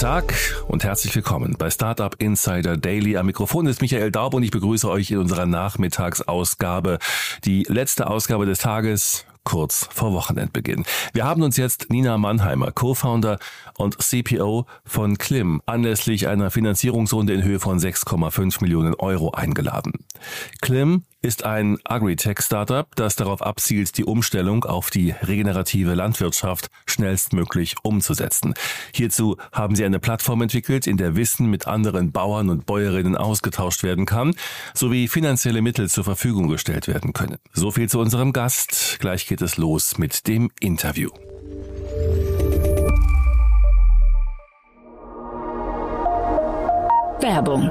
Guten Tag und herzlich willkommen bei Startup Insider Daily. Am Mikrofon ist Michael Daub und ich begrüße euch in unserer Nachmittagsausgabe. Die letzte Ausgabe des Tages kurz vor Wochenendbeginn. Wir haben uns jetzt Nina Mannheimer, Co-Founder und CPO von Klim, anlässlich einer Finanzierungsrunde in Höhe von 6,5 Millionen Euro eingeladen. Klim ist ein Agri-Tech-Startup, das darauf abzielt, die Umstellung auf die regenerative Landwirtschaft schnellstmöglich umzusetzen. Hierzu haben sie eine Plattform entwickelt, in der Wissen mit anderen Bauern und Bäuerinnen ausgetauscht werden kann, sowie finanzielle Mittel zur Verfügung gestellt werden können. So viel zu unserem Gast. Gleich geht es los mit dem Interview. Werbung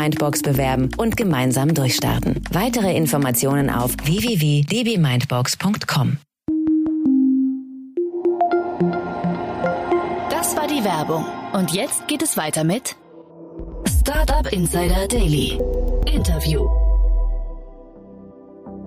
Mindbox bewerben und gemeinsam durchstarten. Weitere Informationen auf www.dbmindbox.com. Das war die Werbung. Und jetzt geht es weiter mit Startup Insider Daily. Interview.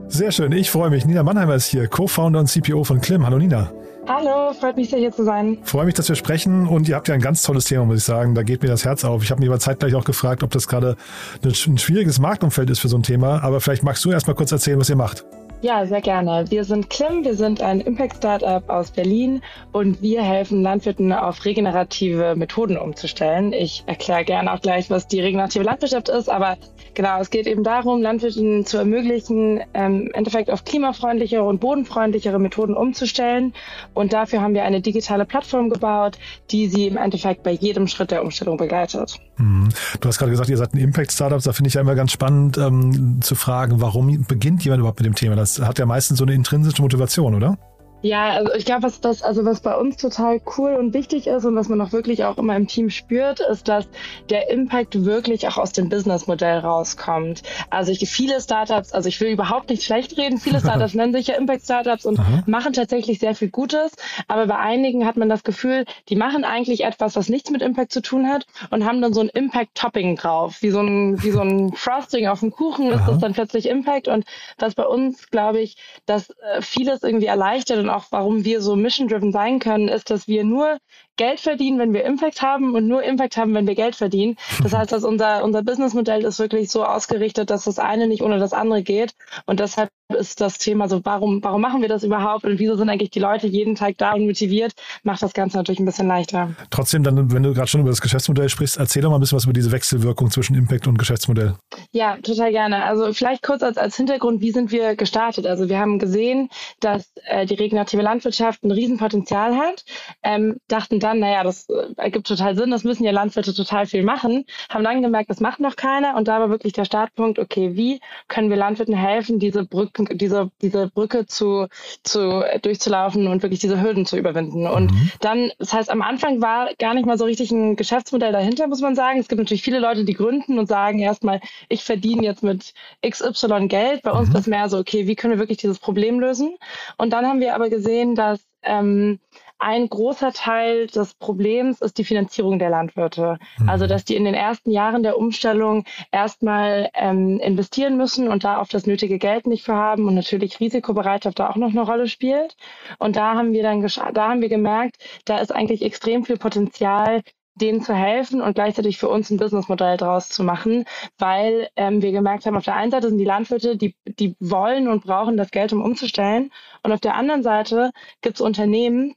Sehr schön, ich freue mich. Nina Mannheimer ist hier, Co-Founder und CPO von Klim. Hallo Nina. Hallo, freut mich sehr hier zu sein. Freue mich, dass wir sprechen und ihr habt ja ein ganz tolles Thema, muss ich sagen. Da geht mir das Herz auf. Ich habe mich aber zeitgleich auch gefragt, ob das gerade ein schwieriges Marktumfeld ist für so ein Thema. Aber vielleicht magst du erst mal kurz erzählen, was ihr macht. Ja, sehr gerne. Wir sind Klim, wir sind ein Impact-Startup aus Berlin und wir helfen Landwirten auf regenerative Methoden umzustellen. Ich erkläre gerne auch gleich, was die regenerative Landwirtschaft ist, aber genau, es geht eben darum, Landwirten zu ermöglichen, ähm, im Endeffekt auf klimafreundlichere und bodenfreundlichere Methoden umzustellen. Und dafür haben wir eine digitale Plattform gebaut, die sie im Endeffekt bei jedem Schritt der Umstellung begleitet. Mhm. Du hast gerade gesagt, ihr seid ein Impact-Startup. Da finde ich ja immer ganz spannend ähm, zu fragen, warum beginnt jemand überhaupt mit dem Thema? Das hat ja meistens so eine intrinsische Motivation, oder? Ja, also ich glaube, was das, also was bei uns total cool und wichtig ist und was man auch wirklich auch immer im Team spürt, ist, dass der Impact wirklich auch aus dem Businessmodell rauskommt. Also ich, viele Startups, also ich will überhaupt nicht schlecht reden, viele Startups nennen sich ja Impact Startups und Aha. machen tatsächlich sehr viel Gutes, aber bei einigen hat man das Gefühl, die machen eigentlich etwas, was nichts mit Impact zu tun hat und haben dann so ein Impact Topping drauf, wie so ein wie so ein Frosting auf dem Kuchen ist das dann plötzlich Impact und was bei uns, glaube ich, dass äh, vieles irgendwie erleichtert und auch warum wir so mission-driven sein können, ist, dass wir nur Geld verdienen, wenn wir Impact haben und nur Impact haben, wenn wir Geld verdienen. Das heißt, dass unser, unser Businessmodell ist wirklich so ausgerichtet, dass das eine nicht ohne das andere geht. Und deshalb ist das Thema so, warum, warum machen wir das überhaupt und wieso sind eigentlich die Leute jeden Tag da und motiviert, macht das Ganze natürlich ein bisschen leichter. Trotzdem, dann, wenn du gerade schon über das Geschäftsmodell sprichst, erzähl doch mal ein bisschen was über diese Wechselwirkung zwischen Impact und Geschäftsmodell. Ja, total gerne. Also vielleicht kurz als, als Hintergrund, wie sind wir gestartet? Also wir haben gesehen, dass äh, die regenerative Landwirtschaft ein Riesenpotenzial hat, ähm, dachten dann, naja, das äh, ergibt total Sinn, das müssen ja Landwirte total viel machen, haben dann gemerkt, das macht noch keiner und da war wirklich der Startpunkt, okay, wie können wir Landwirten helfen, diese Brücken, diese, diese Brücke zu, zu durchzulaufen und wirklich diese Hürden zu überwinden. Und mhm. dann, das heißt, am Anfang war gar nicht mal so richtig ein Geschäftsmodell dahinter, muss man sagen. Es gibt natürlich viele Leute, die gründen und sagen erstmal, ich verdiene jetzt mit XY Geld. Bei uns mhm. ist mehr so, okay, wie können wir wirklich dieses Problem lösen? Und dann haben wir aber gesehen, dass ähm, ein großer Teil des Problems ist die Finanzierung der Landwirte. Mhm. Also, dass die in den ersten Jahren der Umstellung erstmal ähm, investieren müssen und da oft das nötige Geld nicht für haben und natürlich Risikobereitschaft da auch noch eine Rolle spielt. Und da haben wir dann, da haben wir gemerkt, da ist eigentlich extrem viel Potenzial, denen zu helfen und gleichzeitig für uns ein Businessmodell draus zu machen, weil ähm, wir gemerkt haben, auf der einen Seite sind die Landwirte, die, die wollen und brauchen das Geld, um umzustellen. Und auf der anderen Seite gibt es Unternehmen,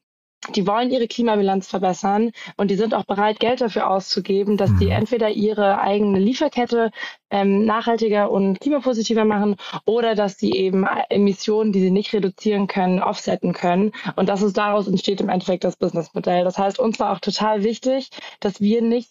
die wollen ihre Klimabilanz verbessern und die sind auch bereit, Geld dafür auszugeben, dass die mhm. entweder ihre eigene Lieferkette ähm, nachhaltiger und klimapositiver machen oder dass sie eben Emissionen, die sie nicht reduzieren können, offsetten können. Und das ist daraus entsteht im Endeffekt das Businessmodell. Das heißt, uns war auch total wichtig, dass wir nicht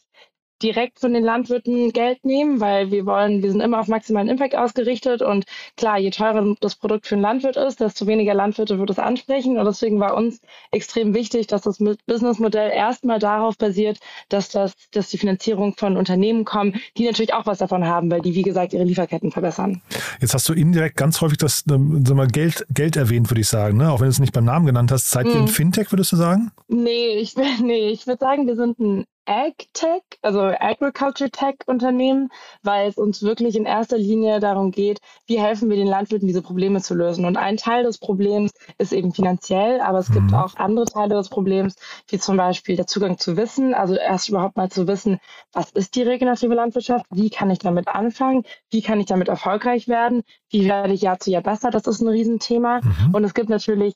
direkt von den Landwirten Geld nehmen, weil wir wollen, wir sind immer auf maximalen Impact ausgerichtet und klar, je teurer das Produkt für einen Landwirt ist, desto weniger Landwirte wird es ansprechen und deswegen war uns extrem wichtig, dass das Businessmodell erstmal darauf basiert, dass das, dass die Finanzierung von Unternehmen kommen, die natürlich auch was davon haben, weil die, wie gesagt, ihre Lieferketten verbessern. Jetzt hast du indirekt ganz häufig das ähm, sag mal, Geld, Geld erwähnt, würde ich sagen, ne? auch wenn du es nicht beim Namen genannt hast. Seid ihr ein hm. Fintech, würdest du sagen? Nee, ich, nee, ich würde sagen, wir sind ein Ag-Tech, also Agriculture-Tech-Unternehmen, weil es uns wirklich in erster Linie darum geht, wie helfen wir den Landwirten, diese Probleme zu lösen. Und ein Teil des Problems ist eben finanziell, aber es gibt mhm. auch andere Teile des Problems, wie zum Beispiel der Zugang zu Wissen, also erst überhaupt mal zu wissen, was ist die regenerative Landwirtschaft, wie kann ich damit anfangen, wie kann ich damit erfolgreich werden, wie werde ich Jahr zu Jahr besser, das ist ein Riesenthema. Mhm. Und es gibt natürlich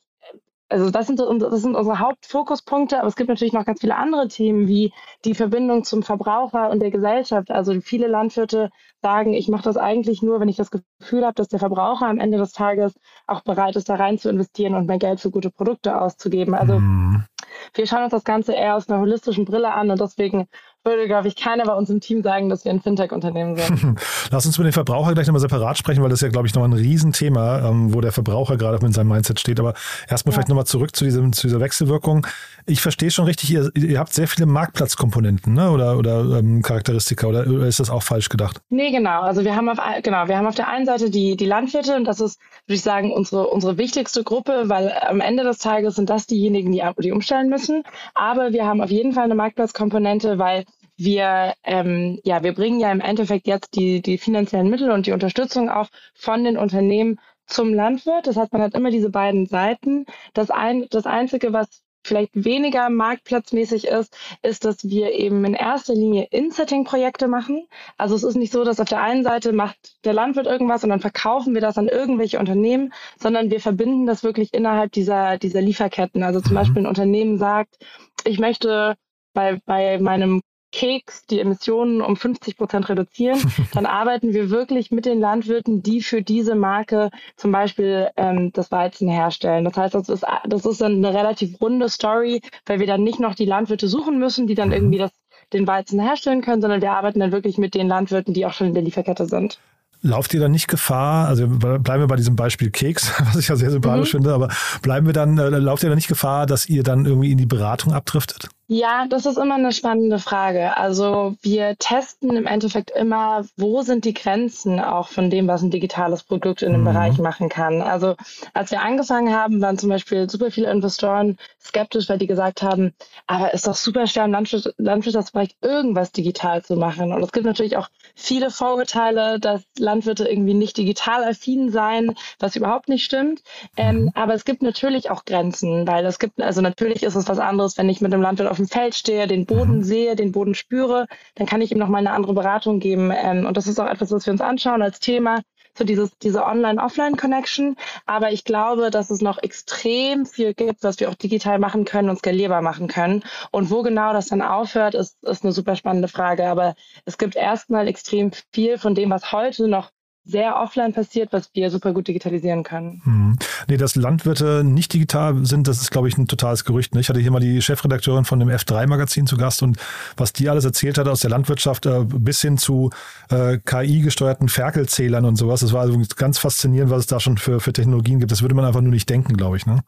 also das sind, das sind unsere Hauptfokuspunkte, aber es gibt natürlich noch ganz viele andere Themen wie die Verbindung zum Verbraucher und der Gesellschaft. Also viele Landwirte sagen, ich mache das eigentlich nur, wenn ich das Gefühl habe, dass der Verbraucher am Ende des Tages auch bereit ist, da rein zu investieren und mehr Geld für gute Produkte auszugeben. Also mhm. wir schauen uns das Ganze eher aus einer holistischen Brille an und deswegen würde, glaube ich, keiner bei uns im Team sagen, dass wir ein Fintech-Unternehmen sind. Lass uns mit dem Verbraucher gleich nochmal separat sprechen, weil das ist ja, glaube ich, noch ein Riesenthema, ähm, wo der Verbraucher gerade mit seinem Mindset steht. Aber erstmal ja. vielleicht nochmal zurück zu, diesem, zu dieser Wechselwirkung. Ich verstehe schon richtig, ihr, ihr habt sehr viele Marktplatzkomponenten ne? oder, oder ähm, Charakteristika oder, oder ist das auch falsch gedacht? Nee, genau. Also wir haben auf, genau, wir haben auf der einen Seite die, die Landwirte und das ist, würde ich sagen, unsere, unsere wichtigste Gruppe, weil am Ende des Tages sind das diejenigen, die, die umstellen müssen. Aber wir haben auf jeden Fall eine Marktplatzkomponente, weil wir, ähm, ja, wir bringen ja im Endeffekt jetzt die, die finanziellen Mittel und die Unterstützung auch von den Unternehmen zum Landwirt. Das heißt, man hat immer diese beiden Seiten. Das, ein, das Einzige, was vielleicht weniger marktplatzmäßig ist, ist, dass wir eben in erster Linie In-Setting-Projekte machen. Also es ist nicht so, dass auf der einen Seite macht der Landwirt irgendwas und dann verkaufen wir das an irgendwelche Unternehmen, sondern wir verbinden das wirklich innerhalb dieser, dieser Lieferketten. Also zum mhm. Beispiel ein Unternehmen sagt, ich möchte bei, bei meinem Keks die Emissionen um 50 Prozent reduzieren, dann arbeiten wir wirklich mit den Landwirten, die für diese Marke zum Beispiel ähm, das Weizen herstellen. Das heißt, das ist, das ist dann eine relativ runde Story, weil wir dann nicht noch die Landwirte suchen müssen, die dann mhm. irgendwie das, den Weizen herstellen können, sondern wir arbeiten dann wirklich mit den Landwirten, die auch schon in der Lieferkette sind. Lauft ihr dann nicht Gefahr, also bleiben wir bei diesem Beispiel Keks, was ich ja sehr sympathisch mhm. finde, aber bleiben wir dann, äh, lauft ihr dann nicht Gefahr, dass ihr dann irgendwie in die Beratung abdriftet? Ja, das ist immer eine spannende Frage. Also wir testen im Endeffekt immer, wo sind die Grenzen auch von dem, was ein digitales Produkt in dem mhm. Bereich machen kann. Also als wir angefangen haben, waren zum Beispiel super viele Investoren skeptisch, weil die gesagt haben, aber ist doch super schwer im Landwirt Landwirtschaftsbereich irgendwas digital zu machen. Und es gibt natürlich auch viele Vorurteile, dass Landwirte irgendwie nicht digital affin seien, was überhaupt nicht stimmt. Ähm, mhm. aber es gibt natürlich auch Grenzen, weil es gibt, also natürlich ist es was anderes, wenn ich mit einem Landwirt auf dem Feld stehe, den Boden mhm. sehe, den Boden spüre, dann kann ich ihm noch mal eine andere Beratung geben. Ähm, und das ist auch etwas, was wir uns anschauen als Thema so dieses, diese Online-Offline-Connection. Aber ich glaube, dass es noch extrem viel gibt, was wir auch digital machen können und skalierbar machen können. Und wo genau das dann aufhört, ist, ist eine super spannende Frage. Aber es gibt erstmal extrem viel von dem, was heute noch sehr offline passiert, was wir super gut digitalisieren können. Hm. Nee, dass Landwirte nicht digital sind, das ist, glaube ich, ein totales Gerücht. Ne? Ich hatte hier mal die Chefredakteurin von dem F3-Magazin zu Gast und was die alles erzählt hat aus der Landwirtschaft äh, bis hin zu äh, KI-gesteuerten Ferkelzählern und sowas. Das war also ganz faszinierend, was es da schon für, für Technologien gibt. Das würde man einfach nur nicht denken, glaube ich. Ne?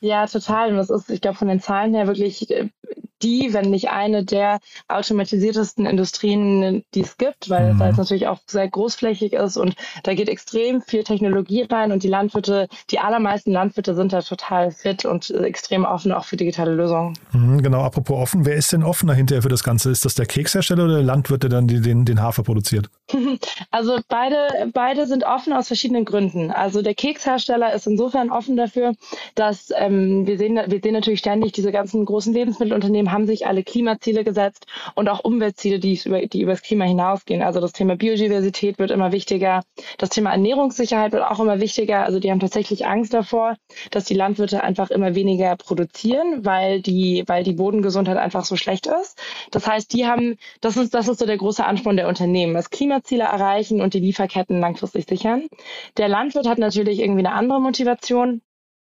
Ja, total. Und das ist, ich glaube, von den Zahlen her wirklich äh, die, wenn nicht eine der automatisiertesten Industrien, die es gibt, weil mhm. es natürlich auch sehr großflächig ist und da geht extrem viel Technologie rein und die Landwirte, die allermeisten Landwirte sind da total fit und extrem offen auch für digitale Lösungen. Mhm, genau, apropos offen, wer ist denn offener hinterher für das Ganze? Ist das der Kekshersteller oder der Landwirt, der dann den, den Hafer produziert? Also beide, beide sind offen aus verschiedenen Gründen. Also der Kekshersteller ist insofern offen dafür, dass ähm, wir, sehen, wir sehen natürlich ständig diese ganzen großen Lebensmittelunternehmen haben sich alle Klimaziele gesetzt und auch Umweltziele, die über, die über das Klima hinausgehen. Also das Thema Biodiversität wird immer wichtiger. Das Thema Ernährungssicherheit wird auch immer wichtiger. Also die haben tatsächlich Angst davor, dass die Landwirte einfach immer weniger produzieren, weil die, weil die Bodengesundheit einfach so schlecht ist. Das heißt, die haben, das ist, das ist so der große Ansporn der Unternehmen, das Klimaziele erreichen und die Lieferketten langfristig sichern. Der Landwirt hat natürlich irgendwie eine andere Motivation.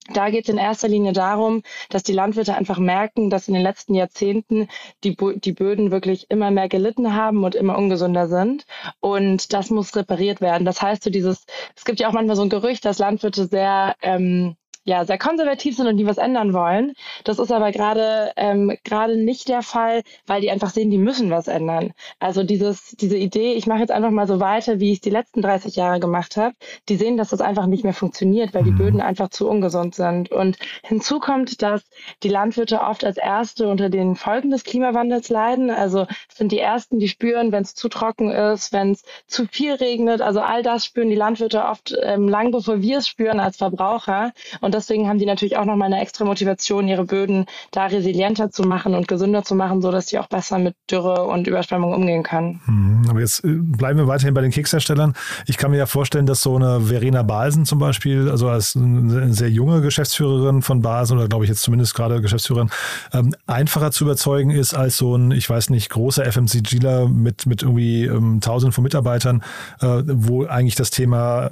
Da geht es in erster Linie darum, dass die Landwirte einfach merken, dass in den letzten Jahrzehnten die, die Böden wirklich immer mehr gelitten haben und immer ungesünder sind. Und das muss repariert werden. Das heißt, so dieses, es gibt ja auch manchmal so ein Gerücht, dass Landwirte sehr ähm, ja, sehr konservativ sind und die was ändern wollen. Das ist aber gerade ähm, gerade nicht der Fall, weil die einfach sehen, die müssen was ändern. Also dieses, diese Idee, ich mache jetzt einfach mal so weiter, wie ich es die letzten 30 Jahre gemacht habe, die sehen, dass das einfach nicht mehr funktioniert, weil die mhm. Böden einfach zu ungesund sind. Und hinzu kommt, dass die Landwirte oft als Erste unter den Folgen des Klimawandels leiden. Also sind die Ersten, die spüren, wenn es zu trocken ist, wenn es zu viel regnet. Also all das spüren die Landwirte oft ähm, lang bevor wir es spüren als Verbraucher. Und und deswegen haben die natürlich auch nochmal eine extra Motivation, ihre Böden da resilienter zu machen und gesünder zu machen, sodass sie auch besser mit Dürre und Überschwemmung umgehen können. Mhm, aber jetzt äh, bleiben wir weiterhin bei den Keksherstellern. Ich kann mir ja vorstellen, dass so eine Verena Balsen zum Beispiel, also als eine sehr junge Geschäftsführerin von Balsen oder glaube ich jetzt zumindest gerade Geschäftsführerin, ähm, einfacher zu überzeugen ist als so ein, ich weiß nicht, großer FMCGler mit, mit irgendwie ähm, tausenden von Mitarbeitern, äh, wo eigentlich das Thema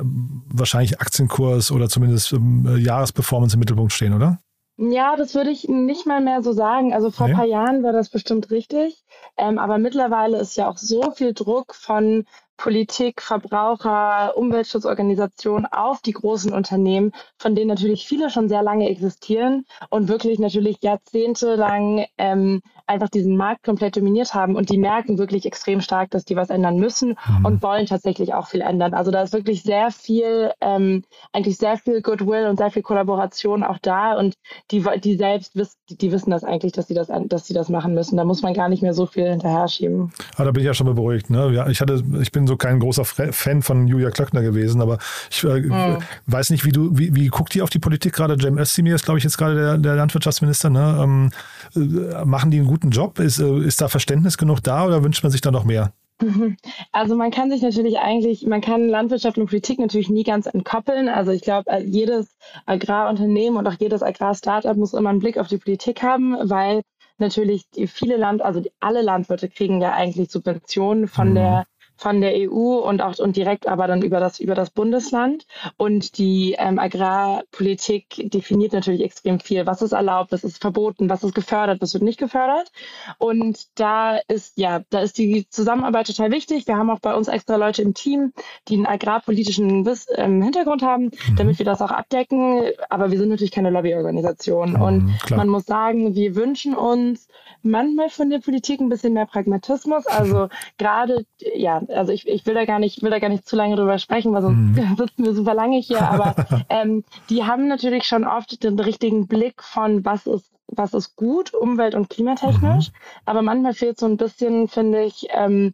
wahrscheinlich Aktienkurs oder zumindest ähm, Jahres Performance im Mittelpunkt stehen, oder? Ja, das würde ich nicht mal mehr so sagen. Also vor ein paar Jahren war das bestimmt richtig. Ähm, aber mittlerweile ist ja auch so viel Druck von Politik, Verbraucher, Umweltschutzorganisationen auf die großen Unternehmen, von denen natürlich viele schon sehr lange existieren und wirklich natürlich jahrzehntelang ähm, einfach diesen Markt komplett dominiert haben und die merken wirklich extrem stark, dass die was ändern müssen mhm. und wollen tatsächlich auch viel ändern. Also da ist wirklich sehr viel, ähm, eigentlich sehr viel Goodwill und sehr viel Kollaboration auch da und die, die selbst wissen, die, die wissen das eigentlich, dass sie das, dass sie das machen müssen. Da muss man gar nicht mehr so viel hinterher schieben. Aber da bin ich ja schon mal beruhigt. Ne? Ja, ich hatte, ich bin so kein großer Fan von Julia Klöckner gewesen, aber ich äh, mhm. weiß nicht, wie du, wie, wie guckt die auf die Politik gerade? Jem Özdemir ist, glaube ich, jetzt gerade der, der Landwirtschaftsminister. Ne? Ähm, äh, machen die einen guten Job? Ist, äh, ist da Verständnis genug da oder wünscht man sich da noch mehr? Mhm. Also man kann sich natürlich eigentlich, man kann Landwirtschaft und Politik natürlich nie ganz entkoppeln. Also ich glaube, äh, jedes Agrarunternehmen und auch jedes Agrarstartup muss immer einen Blick auf die Politik haben, weil natürlich viele Land, also alle Landwirte kriegen ja eigentlich Subventionen von mhm. der von der EU und auch und direkt aber dann über das über das Bundesland und die ähm, Agrarpolitik definiert natürlich extrem viel, was ist erlaubt, was ist verboten, was ist gefördert, was wird nicht gefördert und da ist ja da ist die Zusammenarbeit total wichtig. Wir haben auch bei uns extra Leute im Team, die einen agrarpolitischen Wiss, ähm, Hintergrund haben, mhm. damit wir das auch abdecken. Aber wir sind natürlich keine Lobbyorganisation mhm, und klar. man muss sagen, wir wünschen uns manchmal von der Politik ein bisschen mehr Pragmatismus. Also gerade ja also ich, ich will da gar nicht, will da gar nicht zu lange drüber sprechen, weil sonst mhm. sitzen wir super lange hier, aber ähm, die haben natürlich schon oft den richtigen Blick von was ist, was ist gut, umwelt- und klimatechnisch. Mhm. Aber manchmal fehlt so ein bisschen, finde ich, ähm,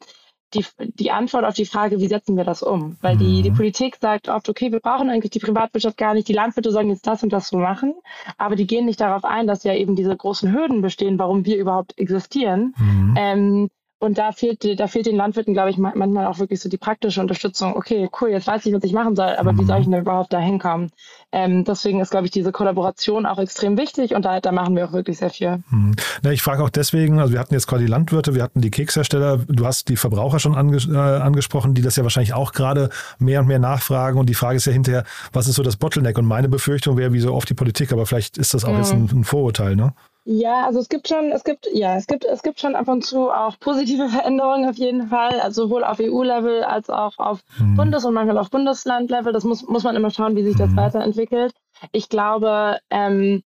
die, die Antwort auf die Frage, wie setzen wir das um? Weil die, die mhm. Politik sagt oft, okay, wir brauchen eigentlich die Privatwirtschaft gar nicht, die Landwirte sollen jetzt das und das so machen, aber die gehen nicht darauf ein, dass ja eben diese großen Hürden bestehen, warum wir überhaupt existieren. Mhm. Ähm, und da fehlt, da fehlt den Landwirten, glaube ich, manchmal auch wirklich so die praktische Unterstützung. Okay, cool, jetzt weiß ich, was ich machen soll, aber mhm. wie soll ich denn überhaupt da hinkommen? Ähm, deswegen ist, glaube ich, diese Kollaboration auch extrem wichtig und da, da machen wir auch wirklich sehr viel. Mhm. Na, ich frage auch deswegen, also wir hatten jetzt gerade die Landwirte, wir hatten die Kekshersteller, du hast die Verbraucher schon ange äh, angesprochen, die das ja wahrscheinlich auch gerade mehr und mehr nachfragen und die Frage ist ja hinterher, was ist so das Bottleneck? Und meine Befürchtung wäre, wie so oft die Politik, aber vielleicht ist das auch mhm. jetzt ein, ein Vorurteil, ne? Ja, also es gibt schon, es gibt, ja, es gibt, es gibt schon ab und zu auch positive Veränderungen auf jeden Fall, also sowohl auf EU-Level als auch auf mhm. Bundes- und manchmal auf Bundesland-Level. Das muss, muss man immer schauen, wie sich das mhm. weiterentwickelt. Ich glaube, ähm,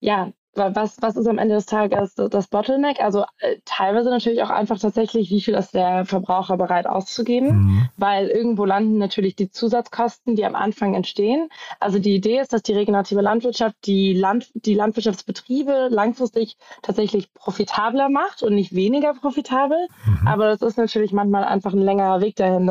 ja, was, was ist am Ende des Tages das Bottleneck? Also äh, teilweise natürlich auch einfach tatsächlich, wie viel ist der Verbraucher bereit auszugeben, mhm. weil irgendwo landen natürlich die Zusatzkosten, die am Anfang entstehen. Also die Idee ist, dass die regenerative Landwirtschaft die, Land, die Landwirtschaftsbetriebe langfristig tatsächlich profitabler macht und nicht weniger profitabel. Mhm. Aber das ist natürlich manchmal einfach ein längerer Weg dahin.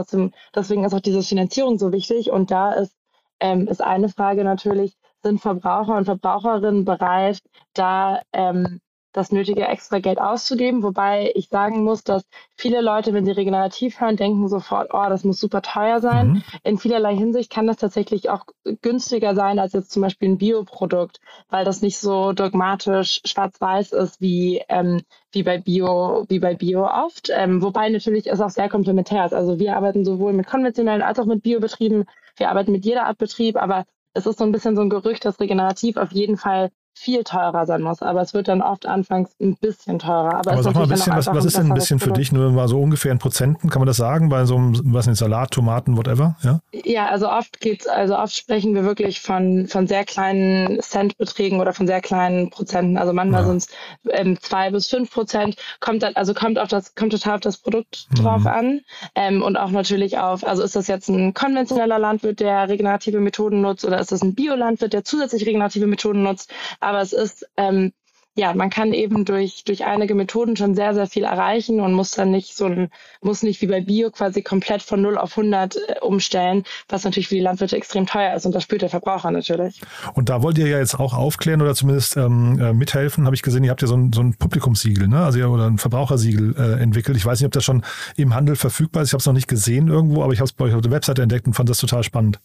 Deswegen ist auch diese Finanzierung so wichtig. Und da ist, ähm, ist eine Frage natürlich, sind Verbraucher und Verbraucherinnen bereit, da ähm, das nötige extra Geld auszugeben. Wobei ich sagen muss, dass viele Leute, wenn sie regenerativ hören, denken sofort, oh, das muss super teuer sein. Mhm. In vielerlei Hinsicht kann das tatsächlich auch günstiger sein als jetzt zum Beispiel ein Bioprodukt, weil das nicht so dogmatisch schwarz-weiß ist wie, ähm, wie bei Bio, wie bei Bio oft. Ähm, wobei natürlich es auch sehr komplementär ist. Also wir arbeiten sowohl mit konventionellen als auch mit Biobetrieben. Wir arbeiten mit jeder Art Betrieb, aber es ist so ein bisschen so ein Gerücht, dass regenerativ auf jeden Fall viel teurer sein muss. Aber es wird dann oft anfangs ein bisschen teurer. Aber, aber sag mal ein bisschen, was, was ist denn ein bisschen für dich? Nur mal so ungefähr in Prozenten, kann man das sagen? Bei so einem, was nicht, Salat, Tomaten, whatever? Ja, ja also oft geht's, also oft sprechen wir wirklich von, von sehr kleinen Centbeträgen oder von sehr kleinen Prozenten. Also manchmal ja. sind es ähm, zwei bis fünf Prozent. Kommt dann, also kommt auf das, kommt total auf das Produkt mhm. drauf an. Ähm, und auch natürlich auf, also ist das jetzt ein konventioneller Landwirt, der regenerative Methoden nutzt, oder ist das ein Biolandwirt, der zusätzlich regenerative Methoden nutzt? Aber es ist, ähm, ja, man kann eben durch, durch einige Methoden schon sehr, sehr viel erreichen und muss dann nicht so ein, muss nicht wie bei Bio quasi komplett von 0 auf 100 äh, umstellen, was natürlich für die Landwirte extrem teuer ist und das spürt der Verbraucher natürlich. Und da wollt ihr ja jetzt auch aufklären oder zumindest ähm, äh, mithelfen, habe ich gesehen, ihr habt ja so ein, so ein Publikumssiegel, ne? also ja, oder ein Verbrauchersiegel äh, entwickelt. Ich weiß nicht, ob das schon im Handel verfügbar ist, ich habe es noch nicht gesehen irgendwo, aber ich habe es bei euch auf der Webseite entdeckt und fand das total spannend.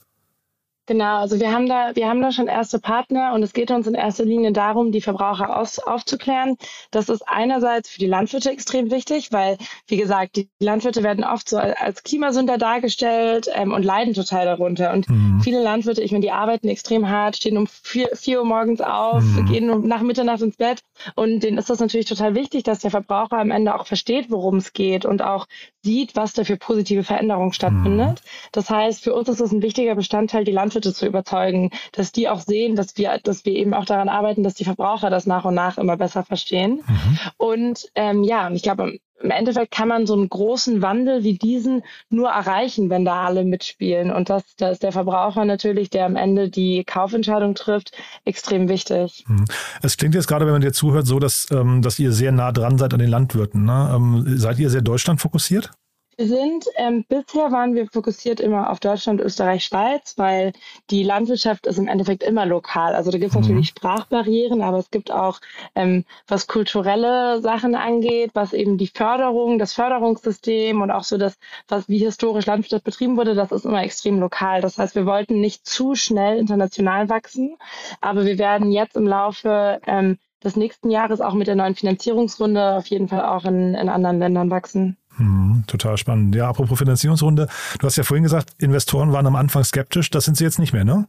Genau, also wir haben da, wir haben da schon erste Partner und es geht uns in erster Linie darum, die Verbraucher aus, aufzuklären. Das ist einerseits für die Landwirte extrem wichtig, weil, wie gesagt, die Landwirte werden oft so als Klimasünder dargestellt ähm, und leiden total darunter. Und mhm. viele Landwirte, ich meine, die arbeiten extrem hart, stehen um vier, vier Uhr morgens auf, mhm. gehen um, nach Mitternacht ins Bett und denen ist das natürlich total wichtig, dass der Verbraucher am Ende auch versteht, worum es geht und auch sieht, was da für positive Veränderungen stattfindet. Mhm. Das heißt, für uns ist es ein wichtiger Bestandteil, die Landwirte Landwirte zu überzeugen, dass die auch sehen, dass wir, dass wir eben auch daran arbeiten, dass die Verbraucher das nach und nach immer besser verstehen. Mhm. Und ähm, ja, und ich glaube, im Endeffekt kann man so einen großen Wandel wie diesen nur erreichen, wenn da alle mitspielen. Und das, da ist der Verbraucher natürlich, der am Ende die Kaufentscheidung trifft, extrem wichtig. Mhm. Es klingt jetzt gerade, wenn man dir zuhört, so, dass, ähm, dass ihr sehr nah dran seid an den Landwirten. Ne? Ähm, seid ihr sehr Deutschland fokussiert? Wir sind, ähm, bisher waren wir fokussiert immer auf Deutschland, Österreich, Schweiz, weil die Landwirtschaft ist im Endeffekt immer lokal. Also da gibt es mhm. natürlich Sprachbarrieren, aber es gibt auch, ähm, was kulturelle Sachen angeht, was eben die Förderung, das Förderungssystem und auch so das, was wie historisch Landwirtschaft betrieben wurde, das ist immer extrem lokal. Das heißt, wir wollten nicht zu schnell international wachsen, aber wir werden jetzt im Laufe ähm, des nächsten Jahres auch mit der neuen Finanzierungsrunde auf jeden Fall auch in, in anderen Ländern wachsen. Hm, total spannend. Ja, apropos Finanzierungsrunde. Du hast ja vorhin gesagt, Investoren waren am Anfang skeptisch. Das sind sie jetzt nicht mehr, ne?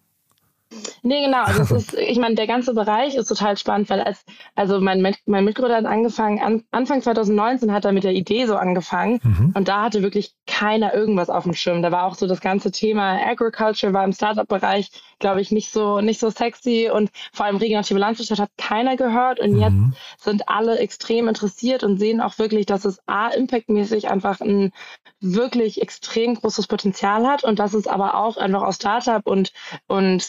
Nee, genau. Also ist, ich meine, der ganze Bereich ist total spannend, weil als, also mein, mein Mitgründer hat angefangen, an, Anfang 2019 hat er mit der Idee so angefangen mhm. und da hatte wirklich keiner irgendwas auf dem Schirm. Da war auch so das ganze Thema Agriculture war im Startup-Bereich, glaube ich, nicht so, nicht so sexy und vor allem regenerative Landwirtschaft hat keiner gehört und mhm. jetzt sind alle extrem interessiert und sehen auch wirklich, dass es A, impactmäßig einfach ein wirklich extrem großes Potenzial hat und dass es aber auch einfach aus Startup und, und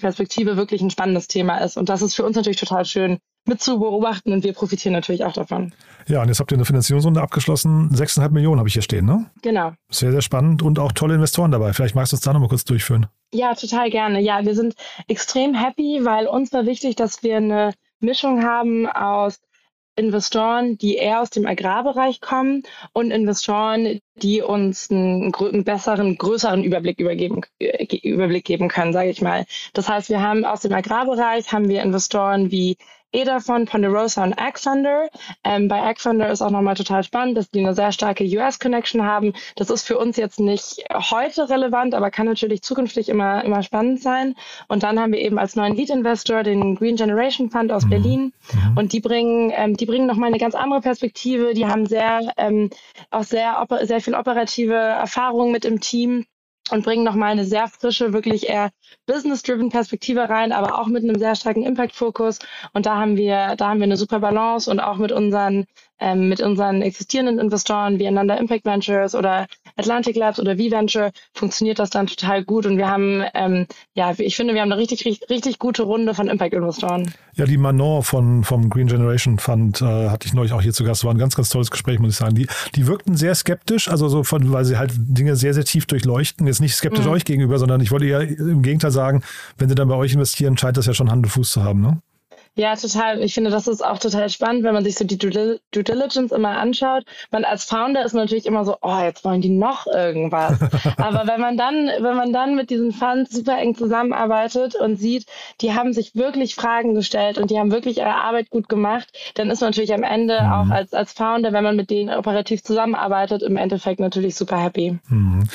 Scalability-Perspektive wirklich ein spannendes Thema ist. Und das ist für uns natürlich total schön mit zu beobachten und wir profitieren natürlich auch davon. Ja, und jetzt habt ihr eine Finanzierungsrunde abgeschlossen. 6,5 Millionen habe ich hier stehen, ne? Genau. Sehr, sehr spannend und auch tolle Investoren dabei. Vielleicht magst du uns da nochmal kurz durchführen. Ja, total gerne. Ja, wir sind extrem happy, weil uns war wichtig, dass wir eine Mischung haben aus Investoren, die eher aus dem Agrarbereich kommen und Investoren, die uns einen, einen besseren, größeren Überblick übergeben, äh, Überblick geben können, sage ich mal. Das heißt, wir haben aus dem Agrarbereich haben wir Investoren wie eh davon Ponderosa und Egg Thunder. Ähm, bei Egg Thunder ist auch nochmal total spannend, dass die eine sehr starke US-Connection haben. Das ist für uns jetzt nicht heute relevant, aber kann natürlich zukünftig immer, immer spannend sein. Und dann haben wir eben als neuen Lead-Investor den Green Generation Fund aus mhm. Berlin. Mhm. Und die bringen, ähm, die bringen nochmal eine ganz andere Perspektive. Die haben sehr, ähm, auch sehr, sehr viel operative Erfahrung mit im Team und bringen nochmal eine sehr frische, wirklich eher business-driven Perspektive rein, aber auch mit einem sehr starken Impact-Fokus. Und da haben wir, da haben wir eine super Balance und auch mit unseren, ähm, mit unseren existierenden Investoren wie einander Impact Ventures oder Atlantic Labs oder V-Venture funktioniert das dann total gut. Und wir haben, ähm, ja, ich finde, wir haben eine richtig, richtig, richtig gute Runde von Impact-Investoren. Ja, die Manon von, vom Green Generation Fund äh, hatte ich neulich auch hier zu Gast. War ein ganz, ganz tolles Gespräch, muss ich sagen. Die, die wirkten sehr skeptisch, also so von, weil sie halt Dinge sehr, sehr tief durchleuchten. Jetzt nicht skeptisch mhm. euch gegenüber, sondern ich wollte eher im Gegenteil sagen, wenn sie dann bei euch investieren, scheint das ja schon Hand und Fuß zu haben, ne? Ja, total. Ich finde, das ist auch total spannend, wenn man sich so die Due, Diligence immer anschaut. Man als Founder ist man natürlich immer so, oh, jetzt wollen die noch irgendwas. Aber wenn man dann, wenn man dann mit diesen Funds super eng zusammenarbeitet und sieht, die haben sich wirklich Fragen gestellt und die haben wirklich ihre Arbeit gut gemacht, dann ist man natürlich am Ende mhm. auch als, als Founder, wenn man mit denen operativ zusammenarbeitet, im Endeffekt natürlich super happy. Mhm.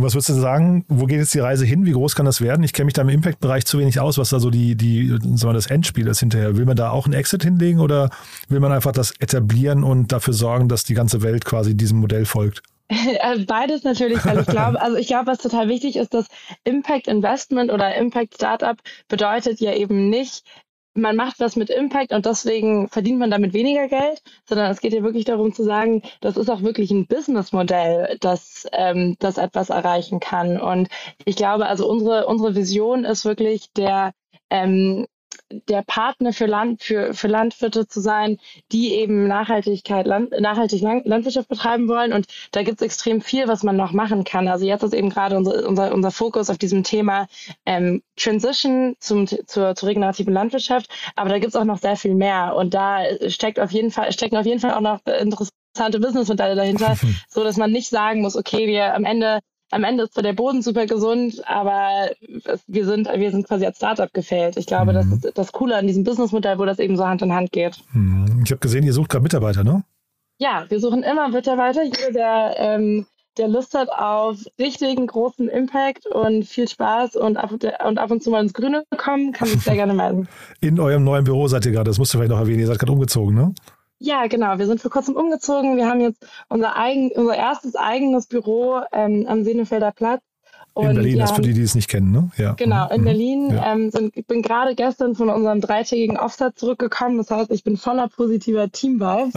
Und was würdest du sagen, wo geht jetzt die Reise hin? Wie groß kann das werden? Ich kenne mich da im Impact-Bereich zu wenig aus, was da so die, die, sagen wir, das Endspiel ist hinterher. Will man da auch einen Exit hinlegen oder will man einfach das etablieren und dafür sorgen, dass die ganze Welt quasi diesem Modell folgt? Äh, beides natürlich, weil ich glaube, also ich glaube, was total wichtig ist, dass Impact Investment oder Impact Startup bedeutet ja eben nicht, man macht was mit Impact und deswegen verdient man damit weniger Geld, sondern es geht ja wirklich darum zu sagen, das ist auch wirklich ein Businessmodell, das, ähm, das etwas erreichen kann. Und ich glaube, also unsere, unsere Vision ist wirklich der, ähm, der Partner für, Land, für, für Landwirte zu sein, die eben Nachhaltigkeit, Land, nachhaltig Landwirtschaft betreiben wollen. Und da gibt es extrem viel, was man noch machen kann. Also jetzt ist eben gerade unser, unser, unser Fokus auf diesem Thema ähm, Transition zum, zur, zur regenerativen Landwirtschaft. Aber da gibt es auch noch sehr viel mehr. Und da steckt auf jeden Fall, stecken auf jeden Fall auch noch interessante Businessmodelle dahinter, so dass man nicht sagen muss, okay, wir am Ende am Ende ist zwar der Boden super gesund, aber wir sind, wir sind quasi als Startup gefällt. Ich glaube, mhm. das ist das Coole an diesem Businessmodell, wo das eben so Hand in Hand geht. Mhm. Ich habe gesehen, ihr sucht gerade Mitarbeiter, ne? Ja, wir suchen immer Mitarbeiter. Jeder, der, ähm, der Lust hat auf richtigen großen Impact und viel Spaß und ab, und ab und zu mal ins Grüne kommen, kann sich sehr gerne melden. In eurem neuen Büro seid ihr gerade, das musst du vielleicht noch erwähnen, ihr seid gerade umgezogen, ne? Ja, genau. Wir sind vor kurzem umgezogen. Wir haben jetzt unser, eigen, unser erstes eigenes Büro ähm, am Senefelder Platz. Und in Berlin, das für die, die es nicht kennen, ne? Ja. Genau, in mhm. Berlin. Ja. Ähm, sind, ich bin gerade gestern von unserem dreitägigen Offset zurückgekommen. Das heißt, ich bin voller positiver Teamvibes.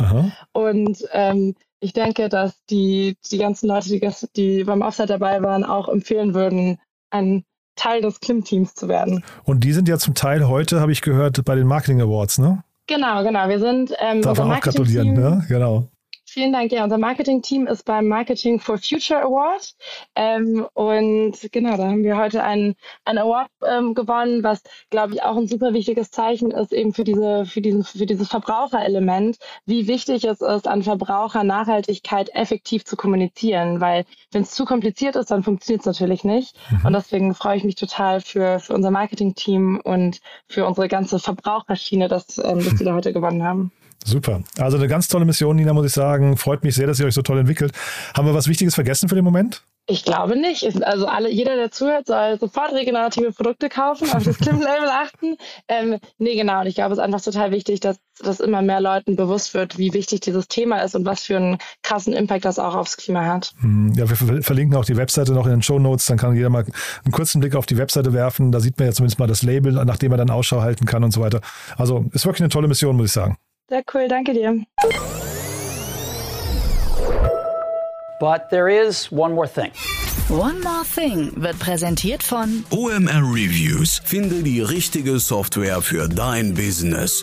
Und ähm, ich denke, dass die, die ganzen Leute, die, die beim Offset dabei waren, auch empfehlen würden, ein Teil des Klim-Teams zu werden. Und die sind ja zum Teil heute, habe ich gehört, bei den Marketing Awards, ne? Genau, genau. Wir sind ähm, Darf man auch gratulieren, ne? Genau. Vielen Dank. Ja, unser Marketing-Team ist beim Marketing for Future Award. Ähm, und genau, da haben wir heute einen, einen Award ähm, gewonnen, was, glaube ich, auch ein super wichtiges Zeichen ist, eben für, diese, für, diesen, für dieses Verbraucherelement, wie wichtig es ist, an Verbraucher Nachhaltigkeit effektiv zu kommunizieren. Weil wenn es zu kompliziert ist, dann funktioniert es natürlich nicht. Mhm. Und deswegen freue ich mich total für, für unser Marketing-Team und für unsere ganze Verbraucherschiene, dass, ähm, dass wir da heute gewonnen haben. Super. Also eine ganz tolle Mission, Nina, muss ich sagen. Freut mich sehr, dass ihr euch so toll entwickelt. Haben wir was Wichtiges vergessen für den Moment? Ich glaube nicht. Also alle, jeder, der zuhört, soll sofort regenerative Produkte kaufen, auf das Klim-Label achten. Ähm, nee, genau. Und ich glaube, es ist einfach total wichtig, dass, dass immer mehr Leuten bewusst wird, wie wichtig dieses Thema ist und was für einen krassen Impact das auch aufs Klima hat. Hm, ja, wir verlinken auch die Webseite noch in den Show Notes. Dann kann jeder mal einen kurzen Blick auf die Webseite werfen. Da sieht man ja zumindest mal das Label, nach dem er dann Ausschau halten kann und so weiter. Also ist wirklich eine tolle Mission, muss ich sagen. Sehr cool, danke dir. But there is one more thing. One More Thing wird präsentiert von OMR Reviews. Finde die richtige Software für dein Business.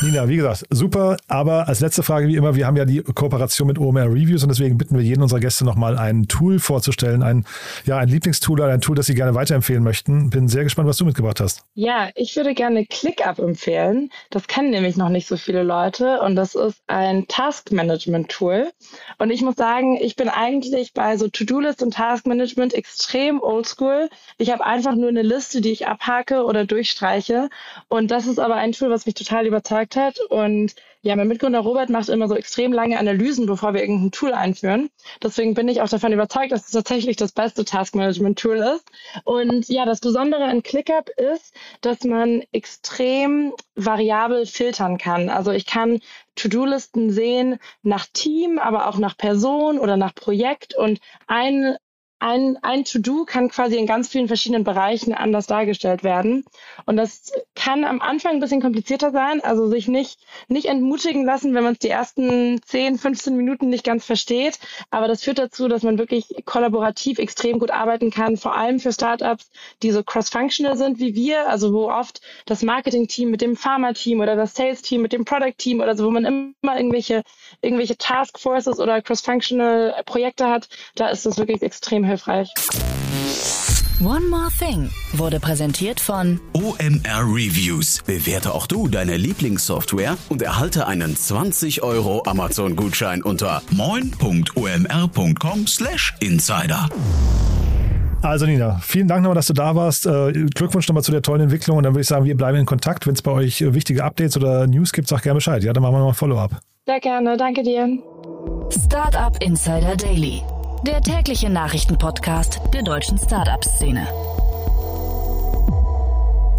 Nina, wie gesagt, super. Aber als letzte Frage, wie immer, wir haben ja die Kooperation mit OMR Reviews und deswegen bitten wir jeden unserer Gäste nochmal ein Tool vorzustellen, ein, ja, ein Lieblingstool oder ein Tool, das sie gerne weiterempfehlen möchten. Bin sehr gespannt, was du mitgebracht hast. Ja, ich würde gerne ClickUp empfehlen. Das kennen nämlich noch nicht so viele Leute und das ist ein Task Management Tool. Und ich muss sagen, ich bin eigentlich bei so To-Do-List und Task Management extrem oldschool. Ich habe einfach nur eine Liste, die ich abhake oder durchstreiche. Und das ist aber ein Tool, was mich total überzeugt gesagt hat. Und ja, mein Mitgründer Robert macht immer so extrem lange Analysen, bevor wir irgendein Tool einführen. Deswegen bin ich auch davon überzeugt, dass es tatsächlich das beste Task-Management-Tool ist. Und ja, das Besondere an ClickUp ist, dass man extrem variabel filtern kann. Also ich kann To-Do-Listen sehen nach Team, aber auch nach Person oder nach Projekt. Und ein ein, ein To-Do kann quasi in ganz vielen verschiedenen Bereichen anders dargestellt werden. Und das kann am Anfang ein bisschen komplizierter sein, also sich nicht, nicht entmutigen lassen, wenn man es die ersten 10, 15 Minuten nicht ganz versteht. Aber das führt dazu, dass man wirklich kollaborativ extrem gut arbeiten kann, vor allem für Startups, die so cross-functional sind wie wir, also wo oft das Marketing-Team mit dem Pharma-Team oder das Sales-Team mit dem Product-Team oder so, wo man immer irgendwelche, irgendwelche Task-Forces oder cross-functional Projekte hat, da ist das wirklich extrem hilfreich. One More Thing wurde präsentiert von OMR Reviews. Bewerte auch du deine Lieblingssoftware und erhalte einen 20 Euro Amazon-Gutschein unter moin.omr.com/insider. Also Nina, vielen Dank nochmal, dass du da warst. Äh, Glückwunsch nochmal zu der tollen Entwicklung und dann würde ich sagen, wir bleiben in Kontakt. Wenn es bei euch äh, wichtige Updates oder News gibt, sag gerne Bescheid. Ja, dann machen wir nochmal ein Follow-up. Sehr gerne, danke dir. Startup Insider Daily der tägliche Nachrichtenpodcast der deutschen Startup-Szene.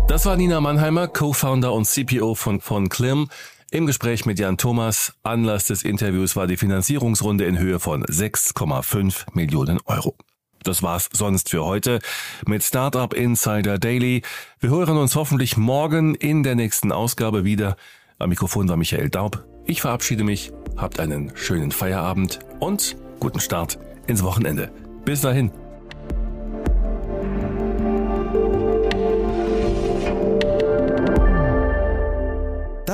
Das war Nina Mannheimer, Co-Founder und CPO von von Klim. Im Gespräch mit Jan Thomas. Anlass des Interviews war die Finanzierungsrunde in Höhe von 6,5 Millionen Euro. Das war's sonst für heute mit Startup Insider Daily. Wir hören uns hoffentlich morgen in der nächsten Ausgabe wieder. Am Mikrofon war Michael Daub. Ich verabschiede mich. Habt einen schönen Feierabend und guten Start ins Wochenende. Bis dahin.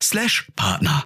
slash Partner.